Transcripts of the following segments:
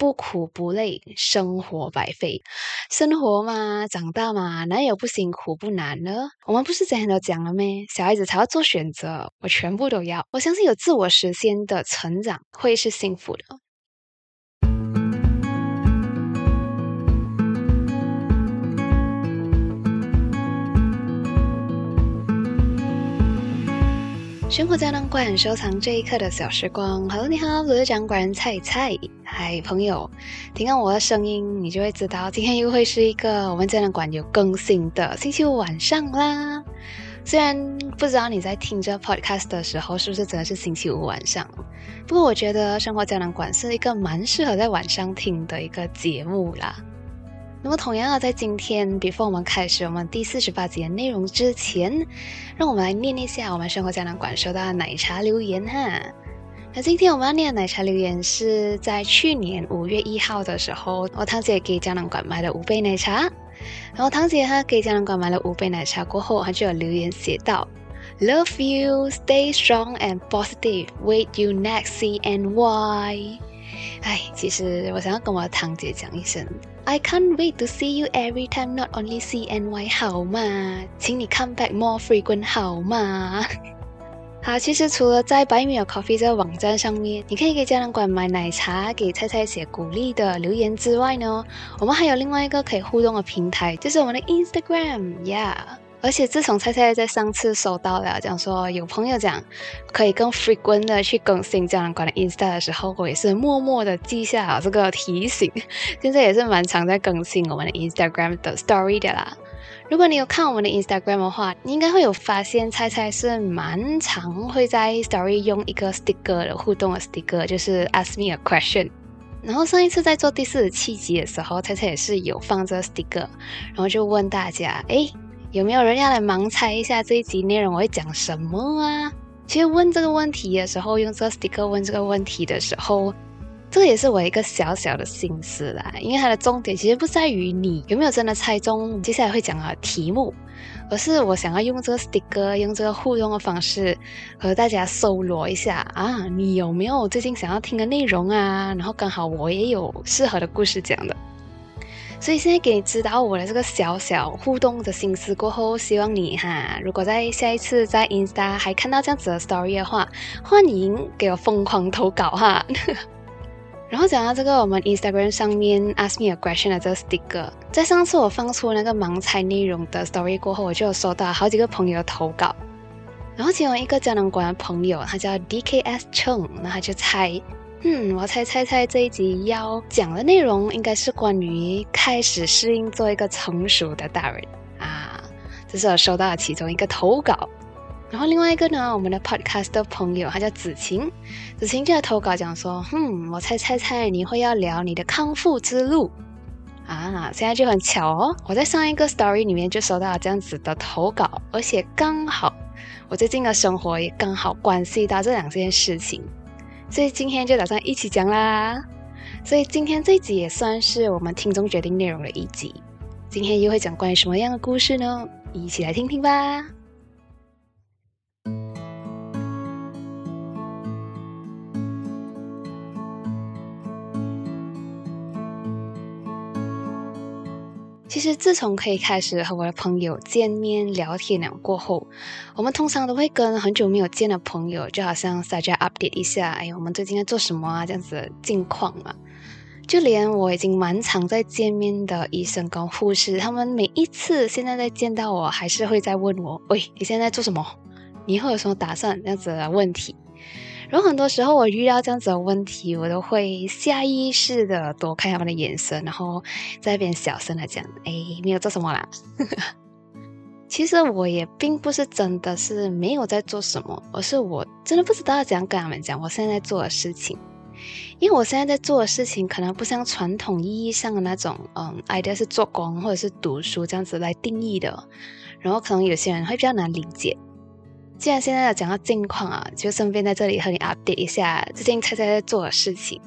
不苦不累，生活白费。生活嘛，长大嘛，哪有不辛苦不难呢？我们不是之前都讲了咩？小孩子才要做选择，我全部都要。我相信有自我实现的成长会是幸福的。生活胶囊馆收藏这一刻的小时光。Hello，你好，我是掌管人菜菜。嗨，朋友，听到我的声音，你就会知道今天又会是一个我们胶囊馆有更新的星期五晚上啦。虽然不知道你在听这 podcast 的时候是不是真的是星期五晚上，不过我觉得生活胶囊馆是一个蛮适合在晚上听的一个节目啦。那么，同样啊，在今天，before 我们开始我们第四十八集的内容之前，让我们来念一下我们生活胶囊馆收到的奶茶留言哈。那今天我们要念的奶茶留言是在去年五月一号的时候，我堂姐给胶囊馆买了五杯奶茶。然后堂姐她给胶囊馆买了五杯奶茶过后，她就有留言写道：“Love you, stay strong and positive. Wait you next C N Y。”哎，其实我想要跟我堂姐讲一声。I can't wait to see you every time, not only CNY 好吗？请你 come back more frequent 好吗？好，其实除了在百米有 coffee 这个网站上面，你可以给家长馆买奶茶，给菜菜写鼓励的留言之外呢，我们还有另外一个可以互动的平台，就是我们的 Instagram，yeah。而且自从菜菜在上次收到了讲说有朋友讲可以更 frequent 的去更新胶囊馆的 Instagram 的时候，我也是默默的记下了这个提醒。现在也是蛮常在更新我们的 Instagram 的 Story 的啦。如果你有看我们的 Instagram 的话，你应该会有发现菜菜是蛮常会在 Story 用一个 sticker 的互动的 sticker，就是 Ask me a question。然后上一次在做第四十七集的时候，菜菜也是有放这个 sticker，然后就问大家，哎。有没有人要来盲猜一下这一集内容我会讲什么啊？其实问这个问题的时候，用这个 sticker 问这个问题的时候，这个也是我一个小小的心思啦。因为它的重点其实不在于你有没有真的猜中接下来会讲的题目，而是我想要用这个 sticker，用这个互动的方式和大家搜罗一下啊，你有没有最近想要听的内容啊？然后刚好我也有适合的故事讲的。所以现在给你知道我的这个小小互动的心思过后，希望你哈，如果在下一次在 Insta 还看到这样子的 story 的话，欢迎给我疯狂投稿哈。然后讲到这个，我们 Instagram 上面 Ask me a question 的这个 sticker，在上次我放出那个盲猜内容的 story 过后，我就有收到好几个朋友的投稿。然后其中一个胶囊馆的朋友，他叫 DKS Cheng，那他就猜。嗯，我猜猜猜这一集要讲的内容应该是关于开始适应做一个成熟的大人啊，这是我收到的其中一个投稿。然后另外一个呢，我们的 podcast 的朋友他叫子晴，子晴就在投稿讲说，嗯，我猜猜猜你会要聊你的康复之路啊，现在就很巧哦，我在上一个 story 里面就收到了这样子的投稿，而且刚好我最近的生活也刚好关系到这两件事情。所以今天就打算一起讲啦。所以今天这集也算是我们听众决定内容的一集。今天又会讲关于什么样的故事呢？一起来听听吧。其实自从可以开始和我的朋友见面聊天了过后，我们通常都会跟很久没有见的朋友，就好像大家 update 一下，哎，我们最近在做什么啊？这样子的近况嘛。就连我已经蛮常在见面的医生跟护士，他们每一次现在在见到我，还是会在问我，喂，你现在做什么？你以后有什么打算？这样子的问题。然后很多时候我遇到这样子的问题，我都会下意识的躲开他们的眼神，然后在一边小声的讲：“哎，没有做什么啦。”其实我也并不是真的是没有在做什么，而是我真的不知道怎样跟他们讲我现在在做的事情。因为我现在在做的事情，可能不像传统意义上的那种，嗯，idea 是做工或者是读书这样子来定义的，然后可能有些人会比较难理解。既然现在要讲到近况啊，就顺便在这里和你 update 一下最近菜菜在做的事情。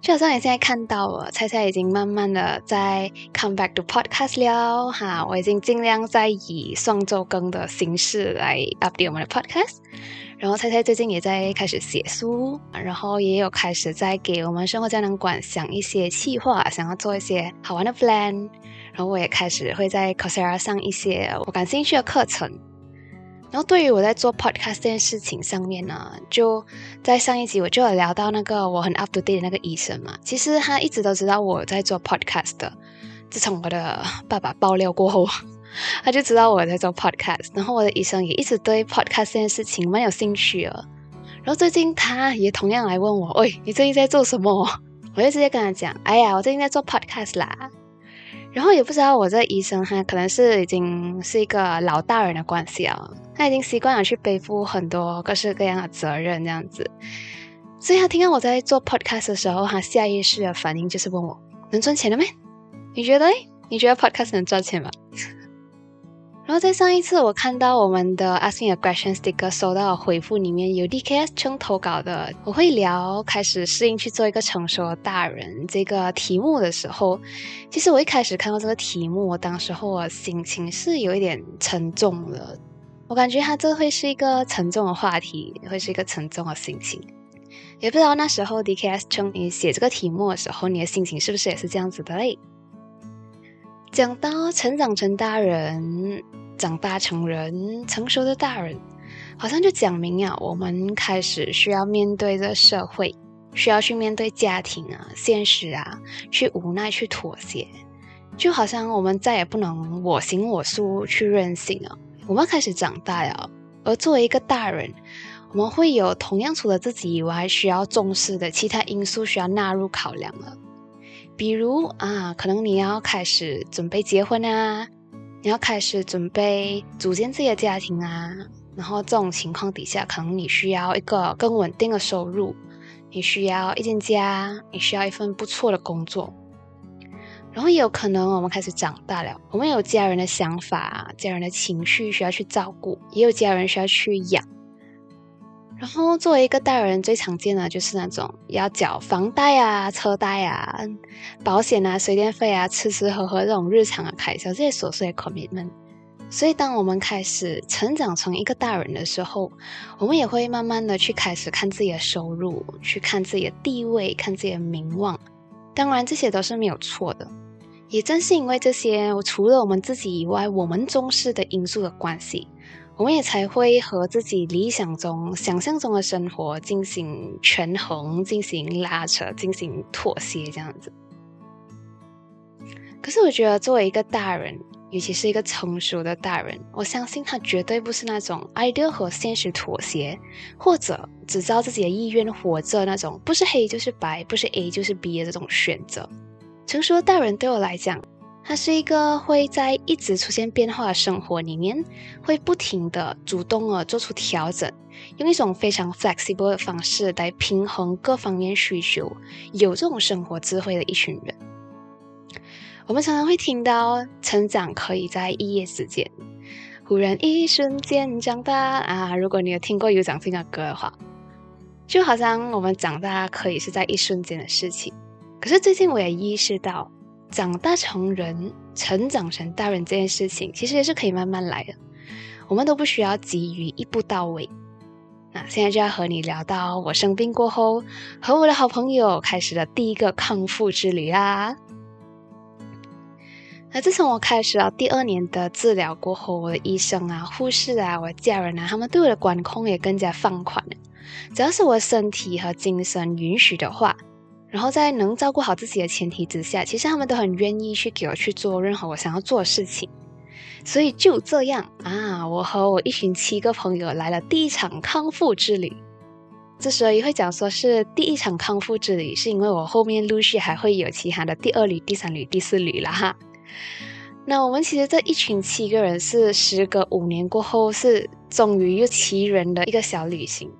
就好像你现在看到了，菜菜已经慢慢的在 come back to podcast 了哈，我已经尽量在以双周更的形式来 update 我们的 podcast。然后菜菜最近也在开始写书，然后也有开始在给我们生活胶囊馆想一些计划，想要做一些好玩的 plan。然后我也开始会在 Coursera 上一些我感兴趣的课程。然后对于我在做 podcast 这件事情上面呢，就在上一集我就有聊到那个我很 up to date 的那个医生嘛。其实他一直都知道我在做 podcast 的，自从我的爸爸爆料过后，他就知道我在做 podcast。然后我的医生也一直对 podcast 这件事情蛮有兴趣的。然后最近他也同样来问我：“喂，你最近在做什么？”我就直接跟他讲：“哎呀，我最近在做 podcast 啦。”然后也不知道我这医生他可能是已经是一个老大人的关系啊，他已经习惯了去背负很多各式各样的责任这样子，所以他听到我在做 podcast 的时候，他下意识的反应就是问我能赚钱了没？你觉得？你觉得 podcast 能赚钱吗？然后在上一次我看到我们的 Asking a Question Sticker 收到回复里面有 DKS 称投稿的，我会聊开始适应去做一个成熟的大人这个题目的时候，其实我一开始看到这个题目，我当时候我心情是有一点沉重的，我感觉它这会是一个沉重的话题，会是一个沉重的心情，也不知道那时候 DKS 称你写这个题目的时候，你的心情是不是也是这样子的嘞？讲到成长成大人，长大成人，成熟的大人，好像就讲明啊，我们开始需要面对这社会，需要去面对家庭啊、现实啊，去无奈去妥协，就好像我们再也不能我行我素去任性了。我们开始长大了，而作为一个大人，我们会有同样除了自己以外需要重视的其他因素需要纳入考量了。比如啊，可能你要开始准备结婚啊，你要开始准备组建自己的家庭啊，然后这种情况底下，可能你需要一个更稳定的收入，你需要一间家，你需要一份不错的工作，然后也有可能我们开始长大了，我们有家人的想法、家人的情绪需要去照顾，也有家人需要去养。然后作为一个大人，最常见的就是那种要缴房贷啊、车贷啊、保险啊、水电费啊、吃吃喝喝这种日常的开销，这些琐碎的 commitment。所以，当我们开始成长成一个大人的时候，我们也会慢慢的去开始看自己的收入，去看自己的地位，看自己的名望。当然，这些都是没有错的。也正是因为这些，除了我们自己以外，我们重视的因素的关系。我们也才会和自己理想中、想象中的生活进行权衡、进行拉扯、进行妥协，这样子。可是，我觉得作为一个大人，尤其是一个成熟的大人，我相信他绝对不是那种 idea 和现实妥协，或者只照自己的意愿活着那种，不是黑就是白，不是 A 就是 B 的这种选择。成熟的大人对我来讲。它是一个会在一直出现变化的生活里面，会不停的主动的做出调整，用一种非常 flexible 的方式来平衡各方面需求，有这种生活智慧的一群人。我们常常会听到成长可以在一夜之间，忽然一瞬间长大啊！如果你有听过有长这的歌的话，就好像我们长大可以是在一瞬间的事情。可是最近我也意识到。长大成人、成长成大人这件事情，其实也是可以慢慢来的。我们都不需要急于一步到位。那现在就要和你聊到我生病过后，和我的好朋友开始了第一个康复之旅啦。那自从我开始了第二年的治疗过后，我的医生啊、护士啊、我的家人啊，他们对我的管控也更加放宽了。只要是我身体和精神允许的话。然后在能照顾好自己的前提之下，其实他们都很愿意去给我去做任何我想要做的事情。所以就这样啊，我和我一群七个朋友来了第一场康复之旅。之所以会讲说是第一场康复之旅，是因为我后面陆续还会有其他的第二旅、第三旅、第四旅了哈。那我们其实这一群七个人是时隔五年过后，是终于又七人的一个小旅行。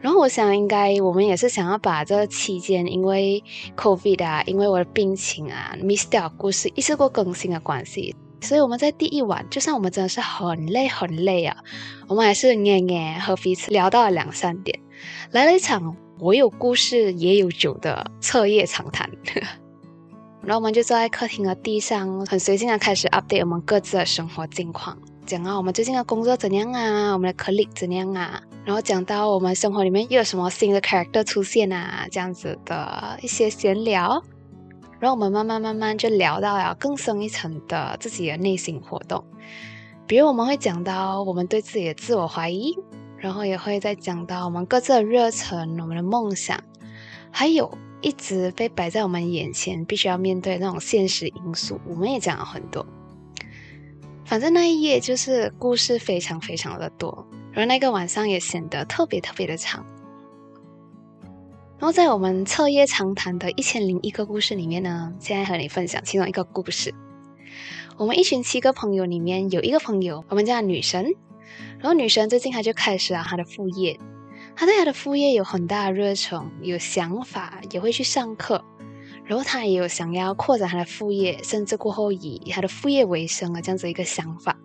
然后我想，应该我们也是想要把这期间因为 COVID 啊，因为我的病情啊，miss 掉故事一次过更新的关系，所以我们在第一晚，就算我们真的是很累很累啊，我们还是念念和彼此聊到了两三点，来了一场我有故事也有酒的彻夜长谈。然后我们就坐在客厅的地上，很随性的开始 update 我们各自的生活近况，讲啊我们最近的工作怎样啊，我们的 colleague 怎样啊。然后讲到我们生活里面又有什么新的 character 出现啊，这样子的一些闲聊，然后我们慢慢慢慢就聊到了更深一层的自己的内心活动，比如我们会讲到我们对自己的自我怀疑，然后也会再讲到我们各自的热忱、我们的梦想，还有一直被摆在我们眼前必须要面对那种现实因素，我们也讲了很多。反正那一页就是故事非常非常的多，而那个晚上也显得特别特别的长。然后在我们彻夜长谈的一千零一个故事里面呢，现在和你分享其中一个故事。我们一群七个朋友里面有一个朋友，我们叫女神。然后女神最近她就开始了她的副业，她对她的副业有很大的热忱，有想法，也会去上课。然后她也有想要扩展她的副业，甚至过后以她的副业为生啊，这样子一个想法。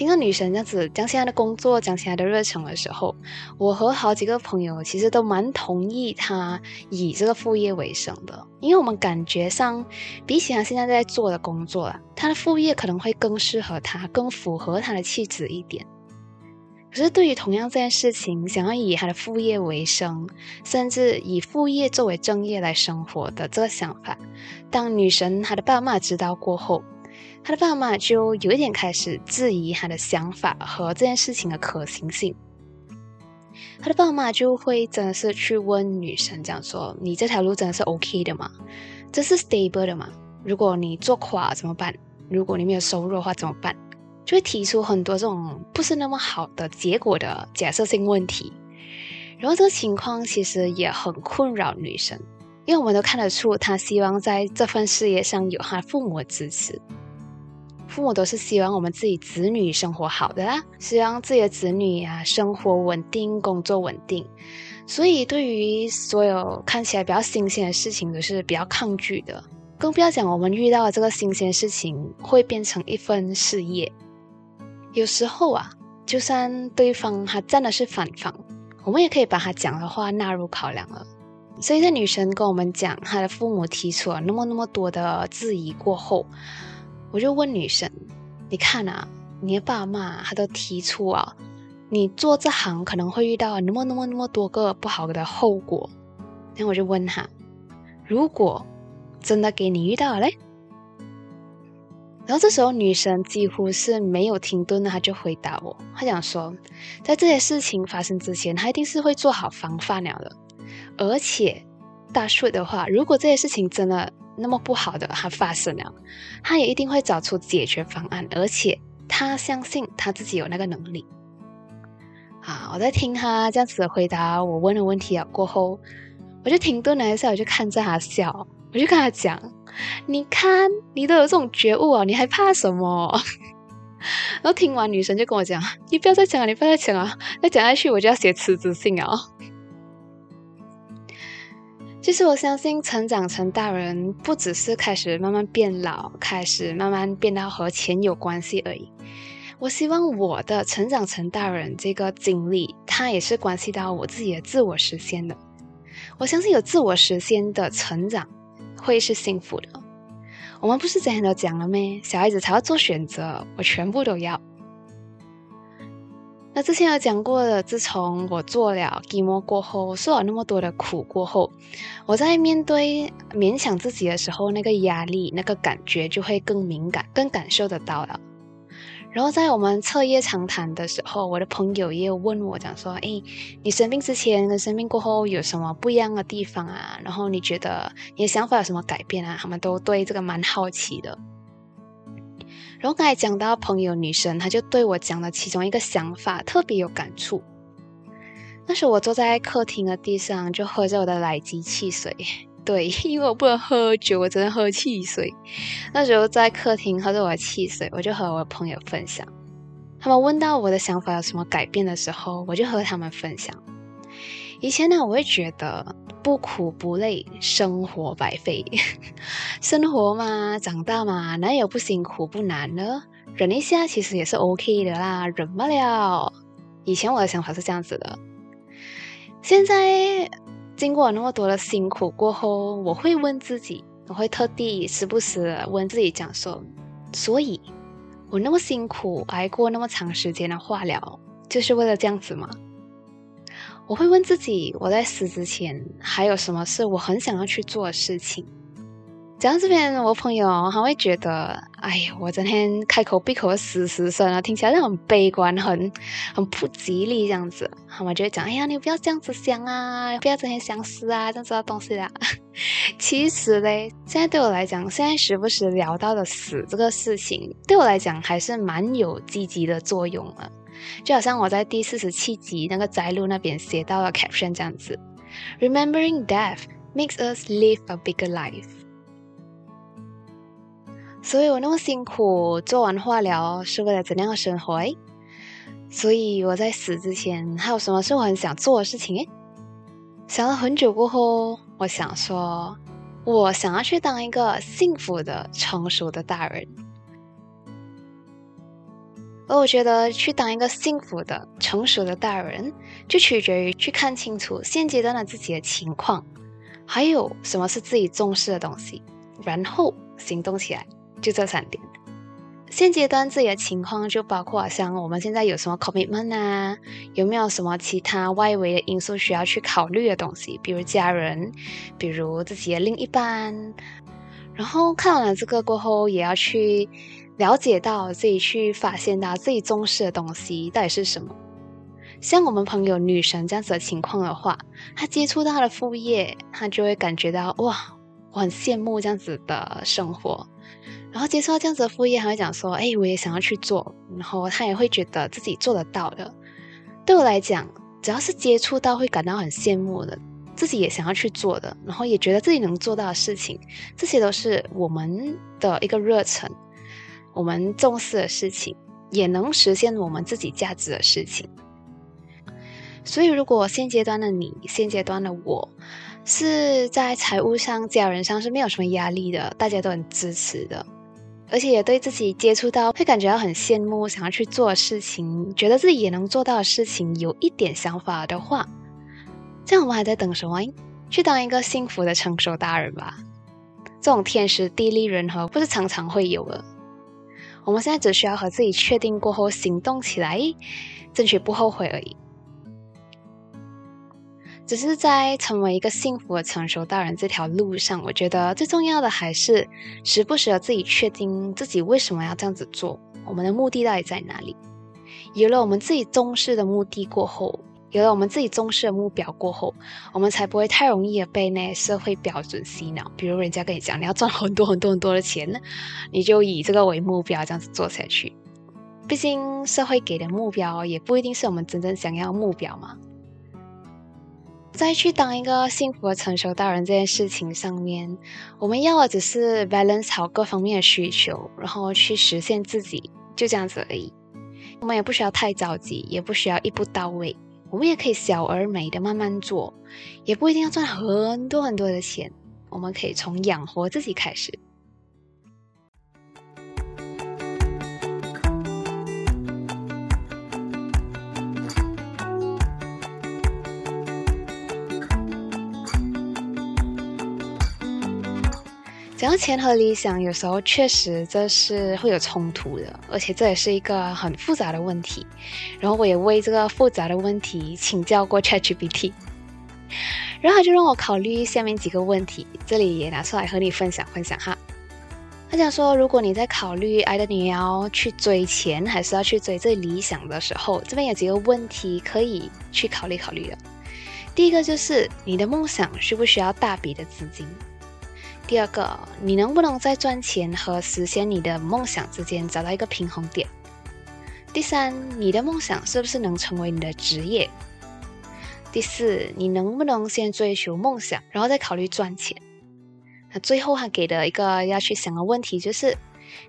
听到女神这样子讲起来的工作，讲起来的热忱的时候，我和好几个朋友其实都蛮同意她以这个副业为生的，因为我们感觉上比起她现在在做的工作啊，他的副业可能会更适合她，更符合她的气质一点。可是，对于同样这件事情，想要以他的副业为生，甚至以副业作为正业来生活的这个想法，当女神她的爸妈知道过后，他的爸妈就有一点开始质疑他的想法和这件事情的可行性。他的爸妈就会真的是去问女生，这样说：“你这条路真的是 OK 的吗？这是 stable 的吗？如果你做垮怎么办？如果你没有收入的话怎么办？”就会提出很多这种不是那么好的结果的假设性问题，然后这个情况其实也很困扰女生，因为我们都看得出她希望在这份事业上有她父母的支持，父母都是希望我们自己子女生活好的啦，希望自己的子女啊生活稳定、工作稳定，所以对于所有看起来比较新鲜的事情都是比较抗拒的，更不要讲我们遇到的这个新鲜事情会变成一份事业。有时候啊，就算对方他真的是反方，我们也可以把他讲的话纳入考量了。所以在女生跟我们讲她的父母提出了那么那么多的质疑过后，我就问女神：“你看啊，你的爸妈他都提出啊，你做这行可能会遇到那么那么那么多个不好的后果。”然后我就问他：“如果真的给你遇到了嘞？”然后这时候，女神几乎是没有停顿的，她就回答我，她讲说，在这些事情发生之前，她一定是会做好防范了的。而且，大数的话，如果这些事情真的那么不好的，它发生了，他也一定会找出解决方案。而且，他相信他自己有那个能力。啊，我在听他这样子回答我问的问题啊过后，我就停顿了一下，我就看着他笑，我就跟他讲。你看，你都有这种觉悟哦，你还怕什么？然后听完女生就跟我讲：“你不要再讲了，你不要再讲了，再讲下去我就要写辞职信啊。”其实我相信，成长成大人不只是开始慢慢变老，开始慢慢变到和钱有关系而已。我希望我的成长成大人这个经历，它也是关系到我自己的自我实现的。我相信有自我实现的成长。会是幸福的。我们不是之前都讲了咩？小孩子才要做选择，我全部都要。那之前有讲过的，自从我做了寂寞过后，受了那么多的苦过后，我在面对勉强自己的时候，那个压力、那个感觉就会更敏感，更感受得到了。然后在我们彻夜长谈的时候，我的朋友也有问我，讲说：“哎，你生病之前跟生病过后有什么不一样的地方啊？然后你觉得你的想法有什么改变啊？”他们都对这个蛮好奇的。然后刚才讲到朋友女生，她就对我讲了其中一个想法，特别有感触。那时候我坐在客厅的地上，就喝着我的奶机汽水。对，因为我不能喝酒，我只能喝汽水。那时候在客厅喝着我的汽水，我就和我的朋友分享。他们问到我的想法有什么改变的时候，我就和他们分享。以前呢，我会觉得不苦不累，生活白费。生活嘛，长大嘛，哪有不辛苦不难呢？忍一下其实也是 OK 的啦，忍不了。以前我的想法是这样子的，现在。经过那么多的辛苦过后，我会问自己，我会特地时不时问自己讲说：，所以，我那么辛苦挨过那么长时间的化疗，就是为了这样子吗？我会问自己，我在死之前还有什么是我很想要去做的事情。讲到这边，我朋友还会觉得，哎呀，我整天开口闭口死死声啊，听起来就很悲观，很很不吉利这样子。他们就会讲，哎呀，你不要这样子想啊，不要整天想死啊，这样子的东西啦。其实嘞，现在对我来讲，现在时不时聊到的死这个事情，对我来讲还是蛮有积极的作用了。就好像我在第四十七集那个摘录那边写到了 caption 这样子，Remembering death makes us live a bigger life。所以我那么辛苦做完化疗是为了怎样的生活？所以我在死之前还有什么是我很想做的事情？诶，想了很久过后，我想说，我想要去当一个幸福的、成熟的大人。而我觉得去当一个幸福的、成熟的大人，就取决于去看清楚现阶段的自己的情况，还有什么是自己重视的东西，然后行动起来。就这三点。现阶段自己的情况就包括像我们现在有什么 commitment 啊，有没有什么其他外围的因素需要去考虑的东西，比如家人，比如自己的另一半。然后看完了这个过后，也要去了解到自己去发现到自己重视的东西到底是什么。像我们朋友女神这样子的情况的话，她接触到她的副业，她就会感觉到哇，我很羡慕这样子的生活。然后接触到这样子的副业，还会讲说：“哎，我也想要去做。”然后她也会觉得自己做得到的。对我来讲，只要是接触到会感到很羡慕的，自己也想要去做的，然后也觉得自己能做到的事情，这些都是我们的一个热忱，我们重视的事情，也能实现我们自己价值的事情。所以，如果现阶段的你，现阶段的我，是在财务上、家人上是没有什么压力的，大家都很支持的。而且也对自己接触到会感觉到很羡慕，想要去做事情，觉得自己也能做到的事情，有一点想法的话，这样我们还在等什么？去当一个幸福的成熟大人吧。这种天时地利人和不是常常会有的。我们现在只需要和自己确定过后行动起来，争取不后悔而已。只是在成为一个幸福的成熟大人这条路上，我觉得最重要的还是时不时的自己确定自己为什么要这样子做，我们的目的到底在哪里？有了我们自己重视的目的过后，有了我们自己重视的目标过后，我们才不会太容易的被那社会标准洗脑。比如人家跟你讲你要赚很多很多很多的钱，你就以这个为目标这样子做下去。毕竟社会给的目标也不一定是我们真正想要的目标嘛。再去当一个幸福的成熟大人这件事情上面，我们要的只是 balance 好各方面的需求，然后去实现自己，就这样子而已。我们也不需要太着急，也不需要一步到位，我们也可以小而美的慢慢做，也不一定要赚很多很多的钱，我们可以从养活自己开始。讲到钱和理想，有时候确实这是会有冲突的，而且这也是一个很复杂的问题。然后我也为这个复杂的问题请教过 ChatGPT，然后他就让我考虑下面几个问题，这里也拿出来和你分享分享哈。他讲说，如果你在考虑爱的你要去追钱，还是要去追最理想的时候，这边有几个问题可以去考虑考虑的。第一个就是你的梦想需不需要大笔的资金？第二个，你能不能在赚钱和实现你的梦想之间找到一个平衡点？第三，你的梦想是不是能成为你的职业？第四，你能不能先追求梦想，然后再考虑赚钱？那最后还给的一个要去想的问题就是，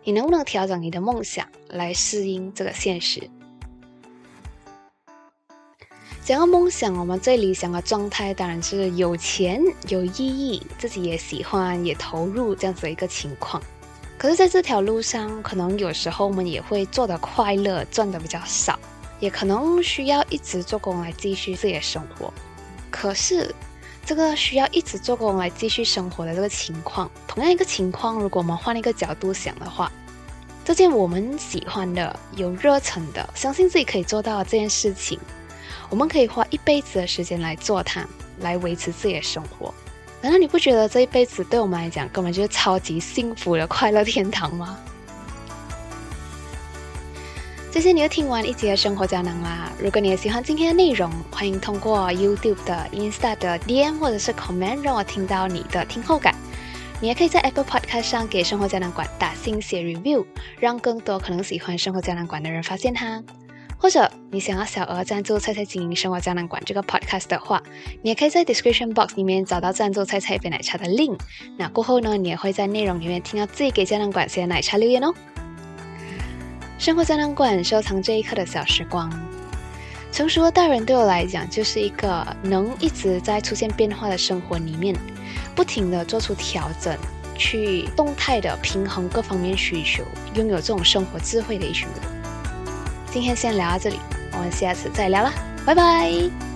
你能不能调整你的梦想来适应这个现实？讲到梦想，我们最理想的状态当然是有钱、有意义，自己也喜欢、也投入这样子的一个情况。可是，在这条路上，可能有时候我们也会做的快乐，赚的比较少，也可能需要一直做工来继续自己的生活。可是，这个需要一直做工来继续生活的这个情况，同样一个情况，如果我们换一个角度想的话，这件我们喜欢的、有热忱的、相信自己可以做到这件事情。我们可以花一辈子的时间来做它，来维持自己的生活。难道你不觉得这一辈子对我们来讲根本就是超级幸福的快乐天堂吗？谢谢你又听完一集的生活胶囊啦！如果你也喜欢今天的内容，欢迎通过 YouTube 的 Insta 的 DM 或者是 Comment 让我听到你的听后感。你也可以在 Apple Podcast 上给生活胶囊馆打星写 Review，让更多可能喜欢生活胶囊馆的人发现它。或者你想要小额赞助菜菜经营生活胶囊馆这个 Podcast 的话，你也可以在 Description Box 里面找到赞助菜菜一杯奶茶的 link。那过后呢，你也会在内容里面听到自己给胶囊馆写的奶茶留言哦。生活胶囊馆收藏这一刻的小时光。成熟的大人对我来讲，就是一个能一直在出现变化的生活里面，不停的做出调整，去动态的平衡各方面需求，拥有这种生活智慧的一群人。今天先聊到这里，我们下次再聊啦，拜拜。